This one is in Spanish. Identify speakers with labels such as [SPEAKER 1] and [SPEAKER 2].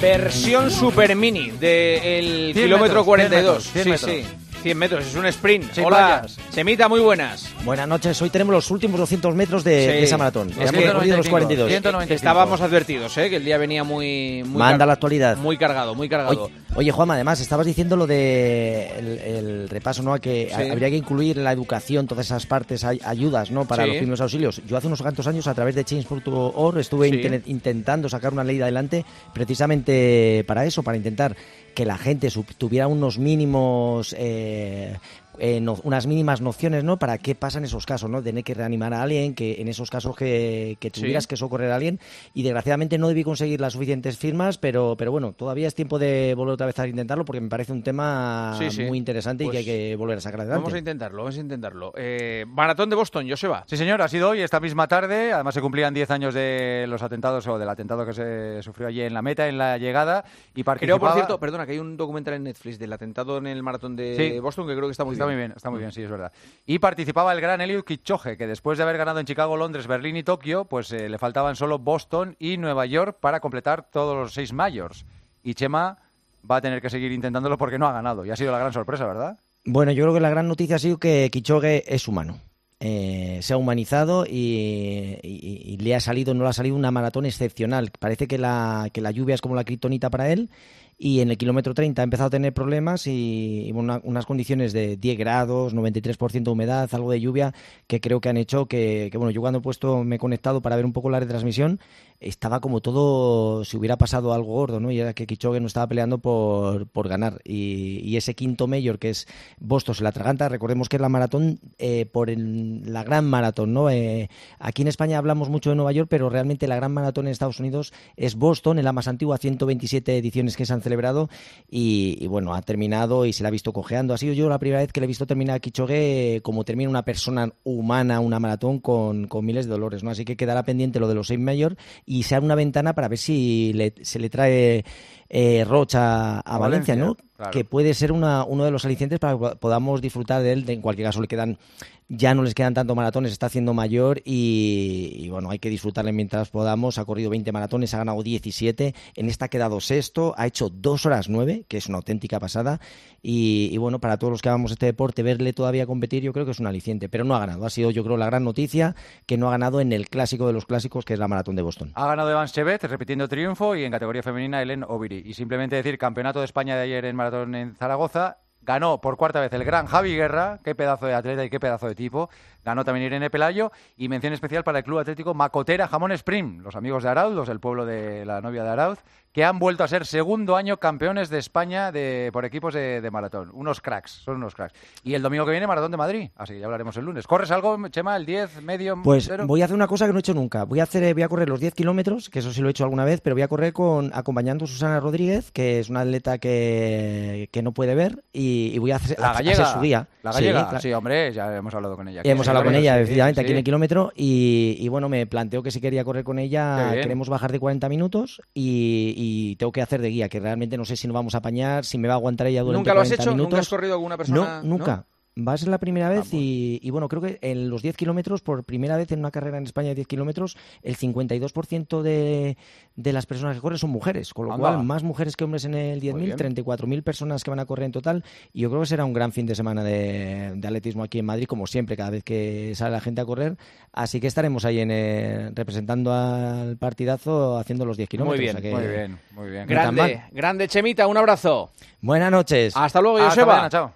[SPEAKER 1] versión super mini del kilómetro 42. sí, sí. 100 metros, es un sprint. Hola, Semita, muy buenas.
[SPEAKER 2] Buenas noches, hoy tenemos los últimos 200 metros de, esa maratón. Es que los 42.
[SPEAKER 1] Estábamos advertidos, ¿eh? que el día venía muy... muy
[SPEAKER 2] Manda la actualidad.
[SPEAKER 1] Muy cargado, muy cargado.
[SPEAKER 2] Oye, Juanma, además, estabas diciendo lo de el, repaso, ¿no? Que habría que incluir en la educación todas esas partes, ayudas, ¿no? Para los primeros auxilios. Yo hace unos cuantos años, a través de Change.org, estuve intentando sacar una ley adelante precisamente para eso, para intentar que la gente tuviera unos mínimos eh, eh, unas mínimas nociones, ¿no? Para qué pasa en esos casos, ¿no? Tener que reanimar a alguien, que en esos casos que, tuvieras que socorrer a alguien. Y desgraciadamente no debí conseguir las suficientes firmas, pero, pero bueno, todavía es tiempo de volver otra vez a intentarlo porque me parece un tema muy interesante y que hay pues que volver a sacar adelante.
[SPEAKER 1] Vamos a intentarlo, vamos a intentarlo. Eh, Maratón de Boston, Joseba.
[SPEAKER 3] Sí, señor, ha sido hoy, esta misma tarde. Además se cumplían 10 años de los atentados o del atentado que se sufrió allí en la meta, en la llegada. Y
[SPEAKER 1] Creo, por cierto, perdona, que hay un documental en Netflix del atentado en el Maratón de Boston que creo que está muy
[SPEAKER 3] está. Muy bien, está muy bien, sí es verdad. Y participaba el gran Eliud Kipchoge, que después de haber ganado en Chicago, Londres, Berlín y Tokio, pues eh, le faltaban solo Boston y Nueva York para completar todos los seis mayors. Y Chema va a tener que seguir intentándolo porque no ha ganado. Y ha sido la gran sorpresa, ¿verdad?
[SPEAKER 2] Bueno, yo creo que la gran noticia ha sido que Kipchoge es humano. Eh, se ha humanizado y, le ha salido, no le ha salido una maratón excepcional. Parece que la, que la lluvia es como la criptonita para él y en el kilómetro 30 ha empezado a tener problemas y, unas condiciones de 10 grados, 93% de humedad, algo de lluvia, que creo que han hecho que, bueno, yo cuando he puesto, me he conectado para ver un poco la retransmisión, estaba como todo, si hubiera pasado algo gordo, ¿no? Y era que Kichogue no estaba peleando por, por ganar. Y, ese quinto mayor, que es Boston, se la traganta, recordemos que es la maratón eh, por la gran maratón, ¿no? Eh, aquí en España hablamos mucho de Nueva York, pero realmente la gran maratón en Estados Unidos es Boston, en la más antigua, 127 ediciones que se han celebrado y, bueno, ha terminado y se la ha visto cojeando. Ha sido yo la primera vez que le he visto terminar a Kichogue como termina una persona humana una maratón con, miles de dolores, ¿no? Así que quedará pendiente lo de los seis mayor y se abre una ventana para ver si se le trae eh, Rocha a, Valencia, ¿no? Que puede ser una, uno de los alicientes para que podamos disfrutar de él. En cualquier caso, le quedan ya no les quedan tanto maratones, está haciendo mayor y, bueno, hay que disfrutarle mientras podamos. Ha corrido 20 maratones, ha ganado 17, en esta ha quedado sexto, ha hecho 2 horas 9, que es una auténtica pasada. Y, bueno, para todos los que amamos este deporte, verle todavía competir, yo creo que es un aliciente, pero no ha ganado. Ha sido, yo creo, la gran noticia que no ha ganado en el clásico de los clásicos, que es la maratón de Boston.
[SPEAKER 3] Ha ganado Evans Chevet, repitiendo triunfo, y en categoría femenina, Ellen Oviri. Y simplemente decir, campeonato de España de ayer en maratón en Zaragoza. Ganó por cuarta vez el gran Javi Guerra, qué pedazo de atleta y qué pedazo de tipo. Ganó también Irene Pelayo. Y mención especial para el Club Atlético Macotera Jamón Spring, los amigos de Arauz, los del pueblo de la novia de Arauz, que han vuelto a ser segundo año campeones de España de, por equipos de, maratón. Unos cracks, son unos cracks. Y el domingo que viene, Maratón de Madrid. Así que ya hablaremos el lunes. ¿Corres algo, Chema, el 10, medio?
[SPEAKER 2] Pues voy a hacer una cosa que no he hecho nunca. Voy a, hacer, voy a correr los 10 kilómetros, que eso sí lo he hecho alguna vez, pero voy a correr con acompañando a Susana Rodríguez, que es una atleta que, que no puede ver, y, voy a hacer,
[SPEAKER 3] la gallega,
[SPEAKER 2] su guía.
[SPEAKER 3] La gallega, sí, hombre, ya hemos hablado con ella.
[SPEAKER 2] hemos hablado con ella, efectivamente, aquí en el kilómetro, y, bueno, me planteo que si quería correr con ella, queremos bajar de 40 minutos y, y tengo que hacer de guía, que realmente no sé si nos vamos a apañar, si me va a aguantar ella durante ¿Nunca lo has hecho?
[SPEAKER 1] ¿Nunca has corrido alguna persona?
[SPEAKER 2] No, nunca. A ser la primera vez y, bueno, creo que en los 10 kilómetros, por primera vez en una carrera en España de 10 kilómetros, el 52% de, de las personas que corren son mujeres, con lo cual más mujeres que hombres en el 10.000, 34.000 personas que van a correr en total y yo creo que será un gran fin de semana de, atletismo aquí en Madrid, como siempre, cada vez que sale la gente a correr, así que estaremos ahí en, eh, representando al partidazo haciendo los 10 kilómetros.
[SPEAKER 3] Muy bien, muy bien, muy bien.
[SPEAKER 1] Grande, grande Chemita, un abrazo.
[SPEAKER 2] Buenas noches.
[SPEAKER 1] Hasta luego, Joseba.
[SPEAKER 3] chao.